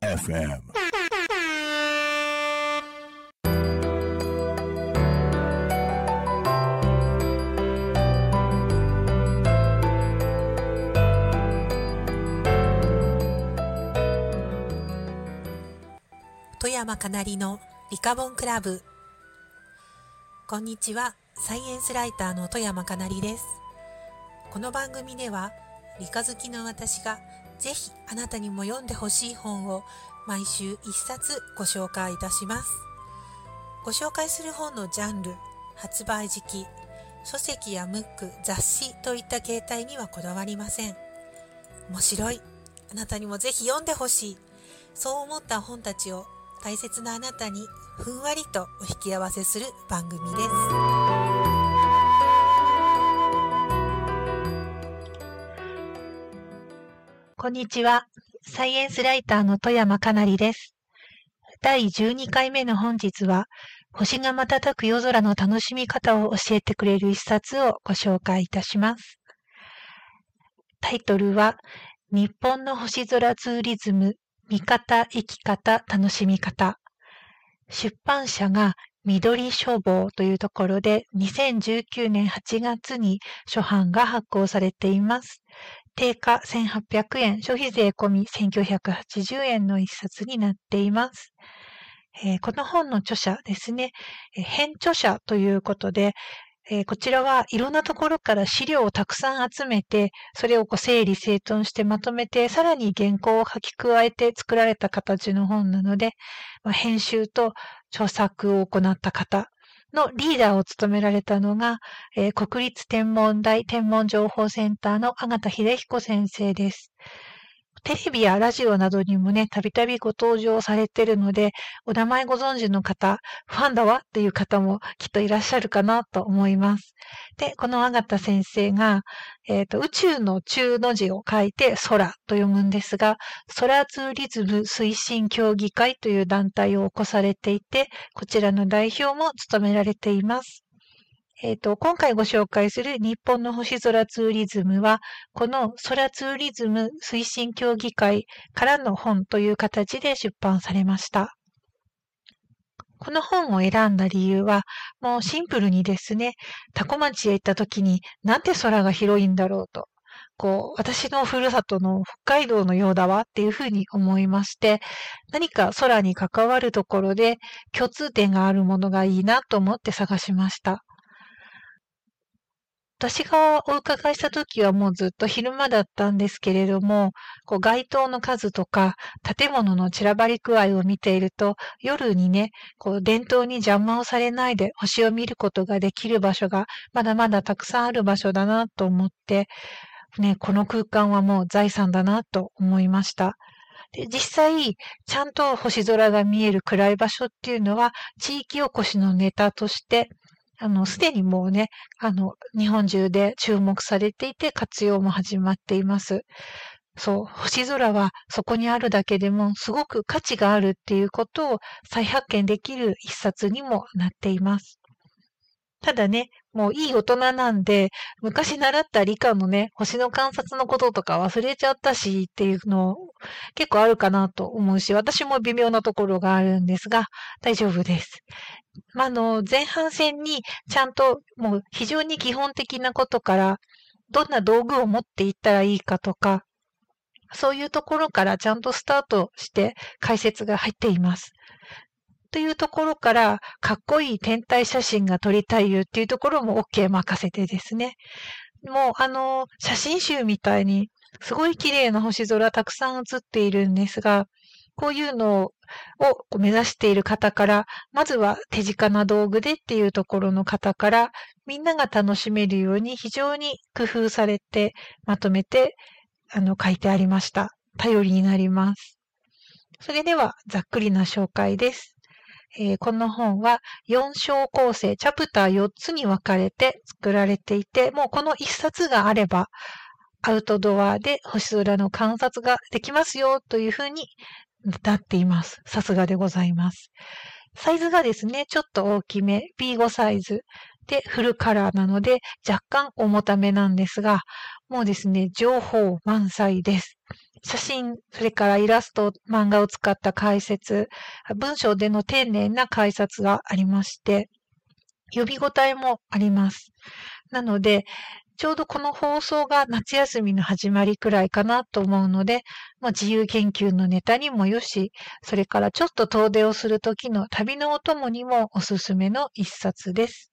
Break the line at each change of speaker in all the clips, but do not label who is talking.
FM.
かなりのリカボンクラブこんにちはサイエンスライターの富山かなりです。この番組では、理科好きの私がぜひあなたにも読んでほしい本を毎週一冊ご紹介いたします。ご紹介する本のジャンル、発売時期、書籍やムック、雑誌といった形態にはこだわりません。面白い。あなたにもぜひ読んでほしい。そう思った本たちを大切なあなたにふんわりとお引き合わせする番組です。こんにちは。サイエンスライターの富山かなりです。第12回目の本日は、星が瞬く夜空の楽しみ方を教えてくれる一冊をご紹介いたします。タイトルは、日本の星空ツーリズム見方、生き方、楽しみ方。出版社が緑書房というところで2019年8月に初版が発行されています。定価1800円、消費税込み1980円の一冊になっています。えーこの本の著者ですね、編著者ということで、えーこちらはいろんなところから資料をたくさん集めて、それをこう整理整頓してまとめて、さらに原稿を書き加えて作られた形の本なので、まあ編集と著作を行った方のリーダーを務められたのが、えー国立天文台天文情報センターの阿形秀彦先生です。テレビやラジオなどにもね、たびたびご登場されているので、お名前ご存知の方、ファンだわっていう方もきっといらっしゃるかなと思います。で、この阿形先生が、えっ、と、宇宙の中の字を書いて空と読むんですが、空ツーリズム推進協議会という団体を起こされていて、こちらの代表も務められています。えっ、と、今回ご紹介する日本の星空ツーリズムは、この空ツーリズム推進協議会からの本という形で出版されました。この本を選んだ理由は、もうシンプルにですね、タコ町へ行った時になんて空が広いんだろうと、こう、私のふるさとの北海道のようだわっていうふうに思いまして、何か空に関わるところで共通点があるものがいいなと思って探しました。私がお伺いした時はもうずっと昼間だったんですけれども、こう街灯の数とか建物の散らばり具合を見ていると、夜にね、こう伝統に邪魔をされないで星を見ることができる場所がまだまだたくさんある場所だなと思って、ね、この空間はもう財産だなと思いました。で実際、ちゃんと星空が見える暗い場所っていうのは、地域おこしのネタとして、あの、すでにもうね、あの、日本中で注目されていて活用も始まっています。そう、星空はそこにあるだけでもすごく価値があるっていうことを再発見できる一冊にもなっています。ただね、もういい大人なんで、昔習った理科のね、星の観察のこととか忘れちゃったしっていうの結構あるかなと思うし、私も微妙なところがあるんですが、大丈夫です。まあ、の、前半戦にちゃんともう非常に基本的なことから、どんな道具を持っていったらいいかとか、そういうところからちゃんとスタートして解説が入っています。というところから、かっこいい天体写真が撮りたいよっていうところも OK 任せてですね。もう、あの、写真集みたいに、すごい綺麗な星空たくさん写っているんですが、こういうのをを目指している方から、まずは手近な道具でっていうところの方から、みんなが楽しめるように非常に工夫されて、まとめて、あの、書いてありました。頼りになります。それでは、ざっくりな紹介です。えーこの本は4章構成、チャプター4つに分かれて作られていて、もうこの1冊があれば、アウトドアで星空の観察ができますよというふうになっています。さすがでございます。サイズがですね、ちょっと大きめ、B5 サイズ。で、フルカラーなので若干重ためなんですが、もうですね、情報満載です。写真、それからイラスト、漫画を使った解説、文章での丁寧な解説がありまして、呼び応えもあります。なので、ちょうどこの放送が夏休みの始まりくらいかなと思うので、まあ、自由研究のネタにもよし、それからちょっと遠出をするときの旅のお供にもおすすめの一冊です。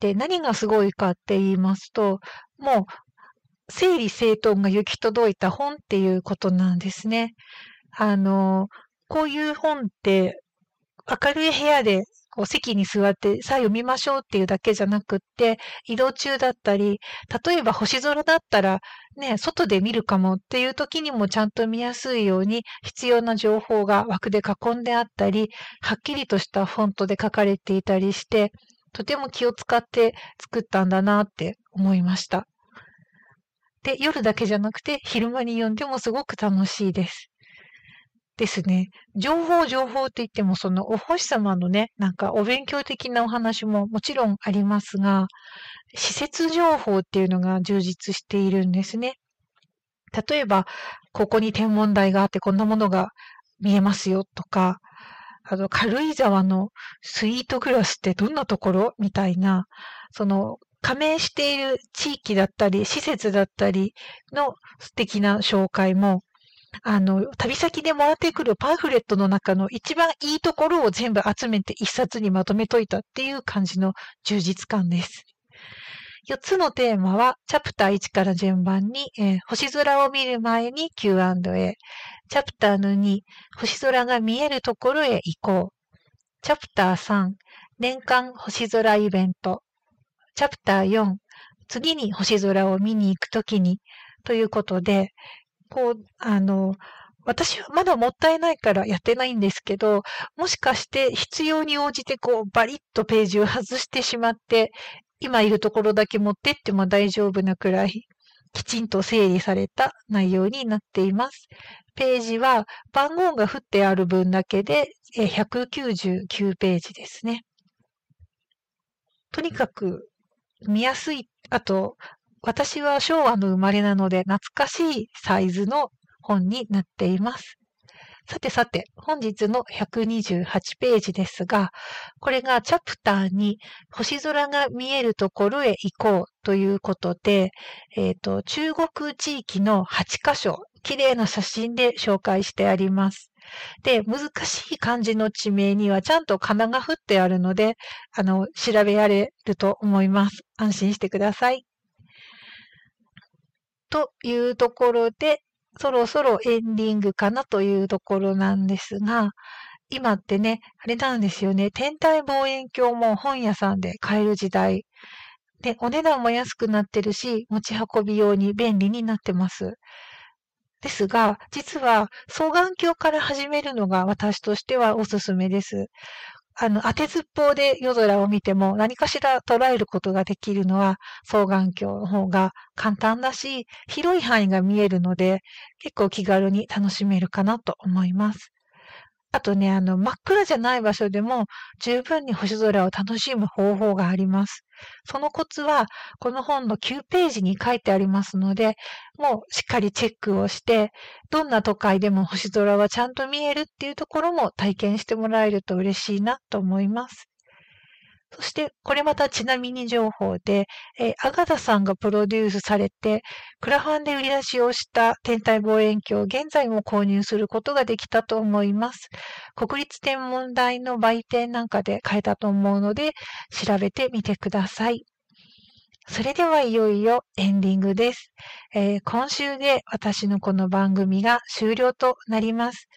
で、何がすごいかって言いますと、もう整理整頓が行き届いた本っていうことなんですね。あの、こういう本って明るい部屋でこう席に座ってさあ読みましょうっていうだけじゃなくって移動中だったり例えば星空だったらね外で見るかもっていう時にもちゃんと見やすいように必要な情報が枠で囲んであったりはっきりとしたフォントで書かれていたりしてとても気を使って作ったんだなって思いました。で、夜だけじゃなくて昼間に読んでもすごく楽しいです。ですね。情報、情報って言っても、そのお星様のね、なんかお勉強的なお話ももちろんありますが、施設情報っていうのが充実しているんですね。例えば、ここに天文台があってこんなものが見えますよとか、あの、軽井沢のスイートグラスってどんなところみたいな、その、加盟している地域だったり、施設だったりの素敵な紹介も、あの、旅先でもらってくるパンフレットの中の一番いいところを全部集めて一冊にまとめといたっていう感じの充実感です。4つのテーマは、チャプター1から順番に、えー、星空を見る前に Q&A。チャプターの2、星空が見えるところへ行こう。チャプター3、年間星空イベント。チャプター4、次に星空を見に行くときに、ということで、こう、あの、私はまだもったいないからやってないんですけど、もしかして必要に応じてこうバリッとページを外してしまって、今いるところだけ持ってっても大丈夫なくらい、きちんと整理された内容になっています。ページは番号が振ってある分だけで199ページですね。とにかく見やすい。あと、私は昭和の生まれなので懐かしいサイズの本になっています。さてさて、本日の128ページですが、これがチャプターに星空が見えるところへ行こうということで、えっ、ー、と、中国地域の8カ所、綺麗な写真で紹介してあります。で、難しい漢字の地名にはちゃんと仮名が振ってあるので、あの、調べられると思います。安心してください。というところで、そろそろエンディングかなというところなんですが、今ってね、あれなんですよね、天体望遠鏡も本屋さんで買える時代。で、お値段も安くなってるし、持ち運び用に便利になってます。ですが、実は双眼鏡から始めるのが私としてはおすすめです。あの、当てずっぽうで夜空を見ても何かしら捉えることができるのは双眼鏡の方が簡単だし、広い範囲が見えるので結構気軽に楽しめるかなと思います。あとね、あの、真っ暗じゃない場所でも十分に星空を楽しむ方法があります。そのコツは、この本の9ページに書いてありますので、もうしっかりチェックをして、どんな都会でも星空はちゃんと見えるっていうところも体験してもらえると嬉しいなと思います。そして、これまたちなみに情報で、えー、アガタさんがプロデュースされて、クラファンで売り出しをした天体望遠鏡、現在も購入することができたと思います。国立天文台の売店なんかで買えたと思うので、調べてみてください。それではいよいよエンディングです、えー、今週で私のこの番組が終了となります。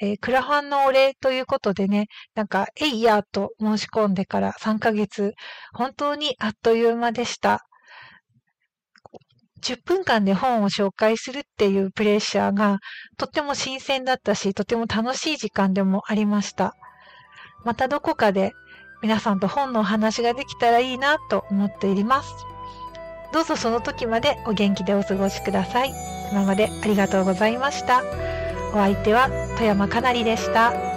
えー、クラファンのお礼ということでね、なんか、えいやと申し込んでから3ヶ月、本当にあっという間でした。10分間で本を紹介するっていうプレッシャーがとっても新鮮だったし、とても楽しい時間でもありました。またどこかで皆さんと本のお話ができたらいいなと思っています。どうぞその時までお元気でお過ごしください。今までありがとうございました。お相手は富山かなりでした。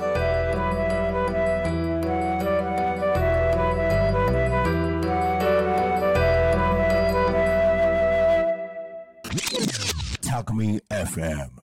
FM.